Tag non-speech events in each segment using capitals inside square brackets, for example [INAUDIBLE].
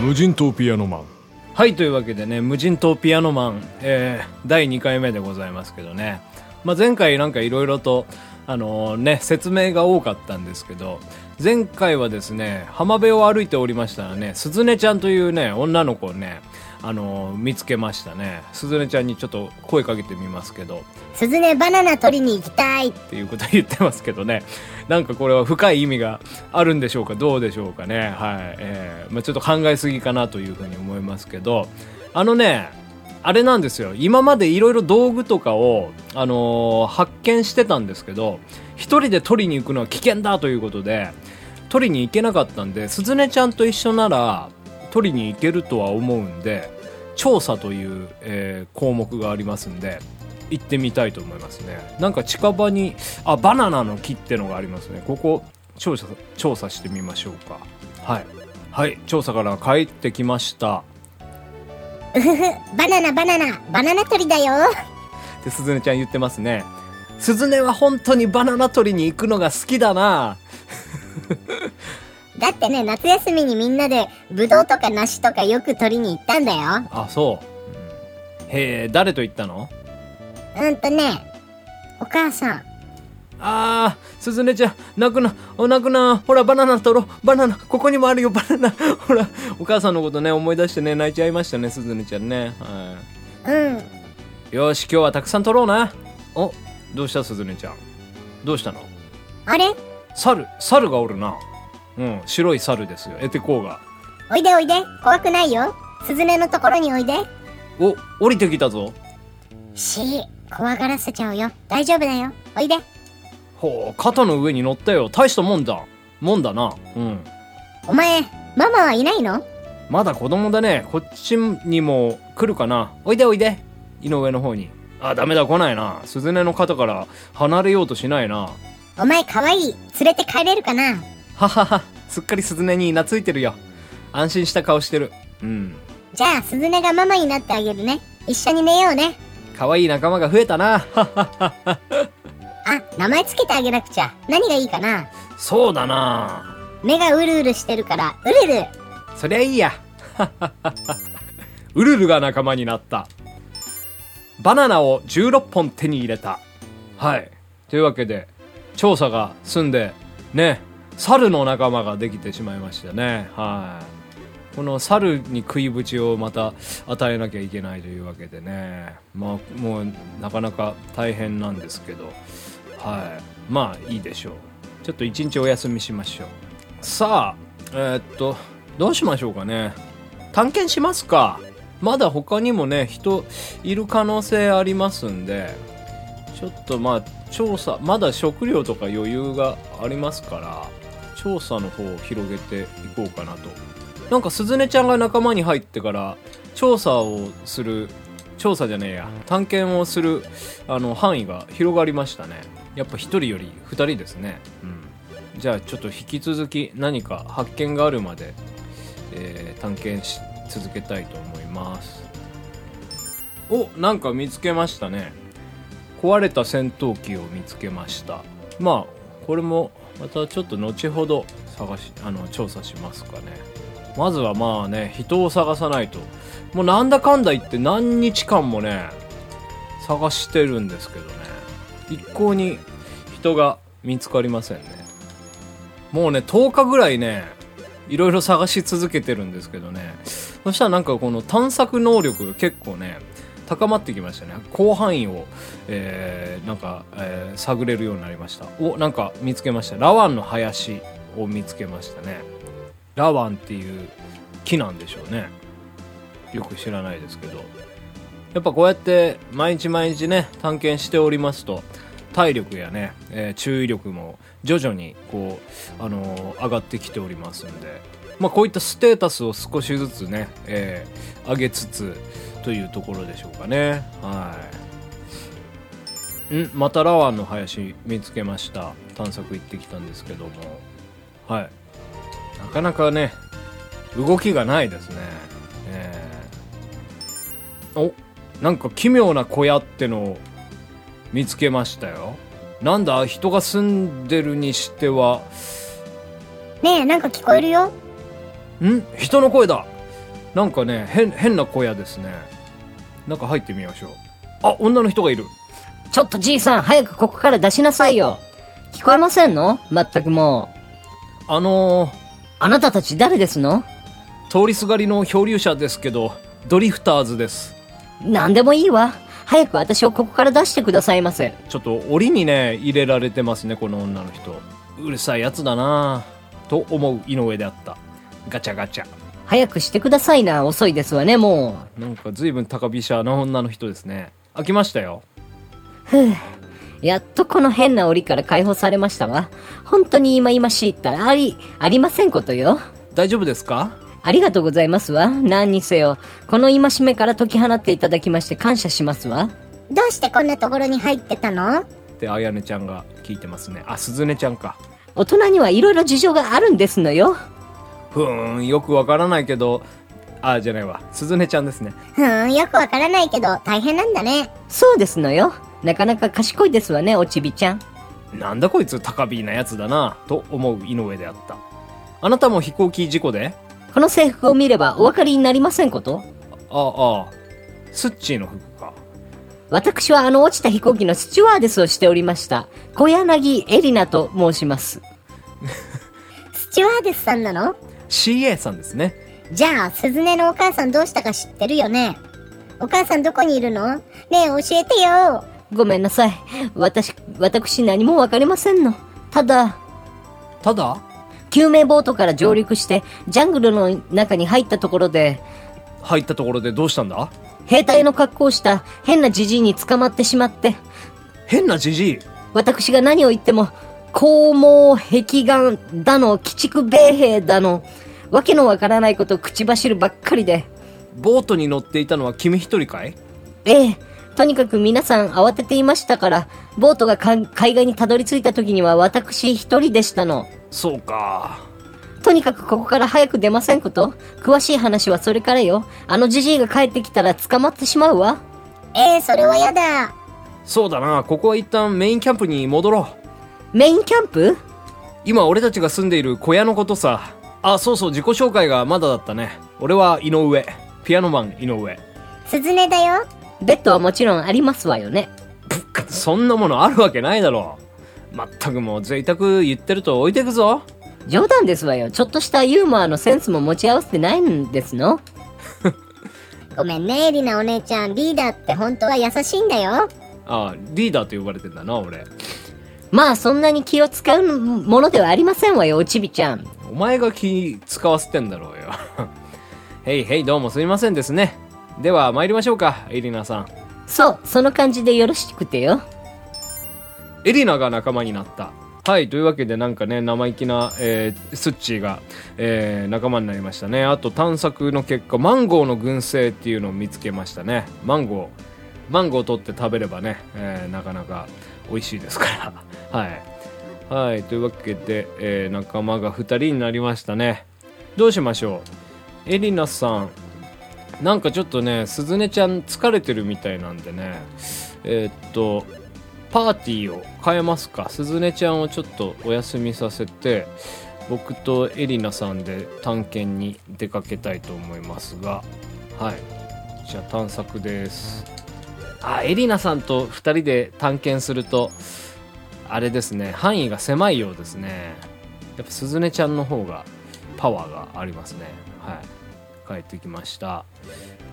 無人島ピアノマン。はいというわけでね無人島ピアノマン、えー、第2回目でございますけどね、まあ、前回なんかいろいろとあのー、ね説明が多かったんですけど前回はですね浜辺を歩いておりましたらね鈴音ちゃんというね女の子をねあのー、見つけましたね。鈴音ちゃんにちょっと声かけてみますけど。鈴音バナナ取りに行きたい。っていうこと言ってますけどねなんかこれは深い意味があるんでしょうか？どうでしょうかね？はい、えーまあ、ちょっと考えすぎかなというふうに思いますけど。あのねあれなんですよ。今までいろいろ道具とかを、あのー、発見してたんですけど一人で取りに行くのは危険だということで取りに行けなかったんで鈴音ちゃんと一緒なら取りに行けるとは思うんで調査という、えー、項目がありますんで行ってみたいと思いますね。なんか近場にあバナナの木ってのがありますね。ここ調査調査してみましょうか。はい。はい調査から帰ってきました。うふふバナナバナナ。バナナ取りだよ。ってすずねちゃん言ってますね。すずねは本当にバナナ取りに行くのが好きだなだってね夏休みにみんなでブドウとか梨とかよく取りに行ったんだよあそうへえ誰と行ったの？うんとねお母さんあー、すずねちゃん、泣くな、お泣くな、ほら、バナナ取ろう、バナナ、ここにもあるよ、バナナ、[LAUGHS] ほら、お母さんのことね、思い出してね、泣いちゃいましたね、すずねちゃんね。はい。うん。よし、今日はたくさん取ろうな。お、どうした、すずねちゃん？どうしたの？あれ？猿、猿がおるな。うん、白い猿ですよ、エテコーが。おいでおいで、怖くないよ。すずねのところにおいで。お、降りてきたぞ。し、怖がらせちゃうよ。大丈夫だよ。おいで。ほう、肩の上に乗ったよ。大したもんだ。もんだな。うん。お前、ママはいないの？まだ子供だね。こっちにも来るかな。おいでおいで。井上の方に。あ、ダメだ、来ないな。鈴音の肩から離れようとしないな。お前かわいい。連れて帰れるかな？ははは。すっかり鈴音に懐いてるよ。安心した顔してる。うん。じゃあ、鈴音がママになってあげるね。一緒に寝ようね。かわいい仲間が増えたな。あ、名前つけてあげなくちゃ。何がいいかなそうだな目がうるうるしてるから、うるる。そりゃいいや。うるるが仲間になった。バナナを16本手に入れた。はい。というわけで、調査が済んで、ね、猿の仲間ができてしまいましたね。はい。この猿に食いぶちをまた与えなきゃいけないというわけでね。まあ、もうなかなか大変なんですけど。はいまあいいでしょうちょっと一日お休みしましょうさあえー、っとどうしましょうかね探検しますかまだ他にもね人いる可能性ありますんでちょっとまあ調査まだ食料とか余裕がありますから調査の方を広げていこうかなと。なんか鈴音ちゃんが仲間に入ってから調査をする調査じゃねえや。探検をするあの範囲が広がりましたね。やっぱ1人より2人ですね。うん。じゃあちょっと引き続き何か発見があるまで、えー、探検し続けたいと思います。おなんか見つけましたね。壊れた戦闘機を見つけました。まあこれもまたちょっと後ほど探しあの調査しますかね。まずはまあね人を探さないと。もうなんだかんだ言って何日間もね探してるんですけどね。一向に人が見つかりませんね。もうね10日ぐらいねいろいろ探し続けてるんですけどね。そしたらなんかこの探索能力が結構ね高まってきましたね。広範囲を、えー、なんか、えー、探れるようになりました。おなんか見つけました。ラワンの林を見つけましたね。ラワンっていう木なんでしょうね。よく知らないですけど。やっぱこうやって毎日毎日ね探検しておりますと体力やね、えー、注意力も徐々にこう、あのー、上がってきておりますんで、まあ、こういったステータスを少しずつね、えー、上げつつというところでしょうかね。はい。ん？またラワンの林見つけました。探索行ってきたんですけども。はい。なかなかね動きがないですね。えー、お？なんか奇妙な小屋ってのを見つけましたよ。なんだ？人が住んでるにしては。ねえ、なんか聞こえるよ。ん？人の声だなんかね変変な小屋ですね。中入ってみましょう。あ女の人がいる。ちょっとじいさん、早くここから出しなさいよ。聞こえませんの？まったくもう。あのー、あなたたち誰ですの？通りすがりの漂流者ですけどドリフターズです。何でもいいわ。早く私をここから出してくださいませ。ちょっと檻にね入れられてますねこの女の人。うるさいやつだなと思う井上であった。ガチャガチャ早くしてくださいな。遅いですわね、もなんか随分高飛車な女の人ですね開きましたよう。ふぅ。やっとこの変な檻から解放されましたわ。本当に今々しいったらあり、ありませんことよ。大丈夫ですか？ありがとうございますわ。何にせよ。この戒めから解き放っていただきまして感謝しますわ。どうしてこんなところに入ってたの？ってあやねちゃんが聞いてますねあすずねちゃんか大人にはいろいろ事情があるんですのよ。ふーんよくわからないけどあじゃないわすずねちゃんですねふーん、よくわからないけど大変なんだね。そうですのよ。なかなか賢いですわね、おちびちゃん。なんだこいつ高飛なやつだなと思う井上であったあなたも飛行機事故で？この制服を見ればお分かりになりませんこと？ああスッチーの服か私はあの落ちた飛行機のスチュワーデスをしておりました。小柳エリナと申します。[LAUGHS] スチュワーデスさんなの？CA さんですねじゃあ、スズネのお母さんどうしたか知ってるよね？お母さんどこにいるの？ねえ、教えてよ。ごめんなさい。私、私何もわかりませんの。ただ、ただ？救命ボートから上陸して、ジャングルの中に入ったところで、入ったところでどうしたんだ？兵隊の格好をした変なジジイに捕まってしまって、変なじじい？私が何を言っても、肛門壁眼だの、鬼畜米兵だの、わけのわからないことを口走るばっかりで、ボートに乗っていたのは君一人かい？ええ、とにかく皆さん慌てていましたから、ボートがか海岸にたどり着いた時には私一人でしたの。そうかとにかくここから早く出ませんこと？詳しい話はそれからよ。あのじじいが帰ってきたら捕まってしまうわ。えー、それはやだ。そうだなここは一旦メインキャンプに戻ろうメインキャンプ？今俺たちが住んでいる小屋のことさあそうそう自己紹介がまだだったね俺は井上ピアノマン井上スズネだよ。ベッドはもちろんありますわよね。そんなものあるわけないだろうまったくもう贅沢言ってると置いてくぞ冗談ですわよ。ちょっとしたユーモアのセンスも持ち合わせてないんですの [LAUGHS] ごめんね、エリナお姉ちゃん。リーダーって本当は優しいんだよ。あリーダーと呼ばれてんだな俺まあそんなに気を使うものではありませんわよ、おちびちゃん。お前が気使わせてんだろうよへいへいどうもすみませんですねでは参りましょうかエリナさんそう、その感じでよろしくてよ。エリナが仲間になった。はい、というわけでなんかね、生意気な、えースッチーが、えー仲間になりましたね。あと探索の結果、マンゴーの群生っていうのを見つけましたね。マンゴー。マンゴーを取って食べればね、えーなかなか美味しいですから。[LAUGHS] はい。はい、というわけで、えー仲間が2人になりましたね。どうしましょう？エリナさん、なんかちょっとね、すずねちゃん疲れてるみたいなんでね、えーっと、パーティーを変えますか？すずねちゃんをちょっとお休みさせて、僕とエリナさんで探検に出かけたいと思いますが、はい。じゃあ探索です。あ、エリナさんと2人で探検すると、あれですね、範囲が狭いようですね。やっぱすずねちゃんの方がパワーがありますね。はい。帰ってきました。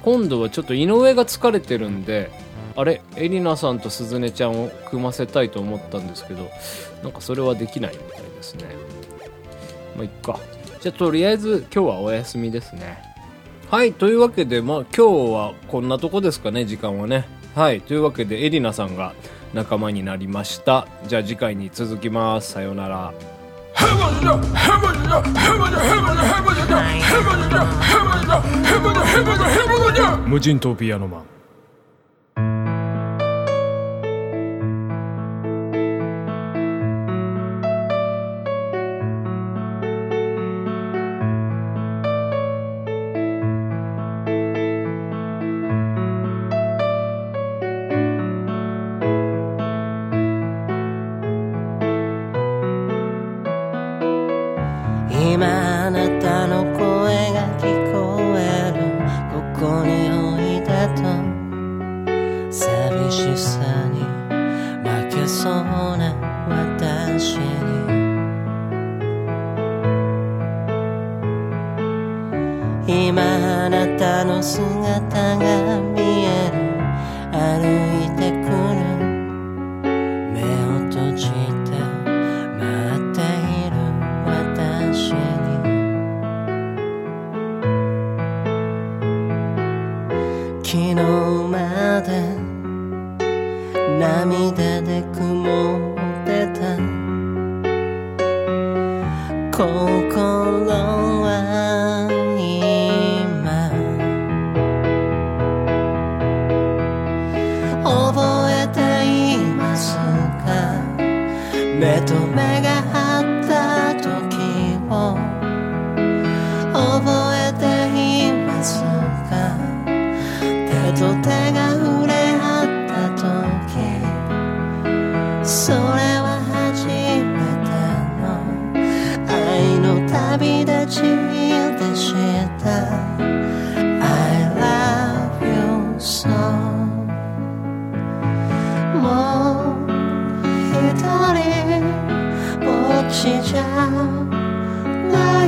今度はちょっと井上が疲れてるんで、あれエリナさんとすずねちゃんを組ませたいと思ったんですけどなんかそれはできないみたいですねまあいっかじゃあとりあえず今日はお休みですねはいというわけでまあ今日はこんなとこですかね時間はねはいというわけでエリナさんが仲間になりました。じゃあ次回に続きます。さようなら。無人島ピアノマン今あなたの声が聞こえるここにおいでと寂しさに負けそうな私に今あなたの姿が心 now.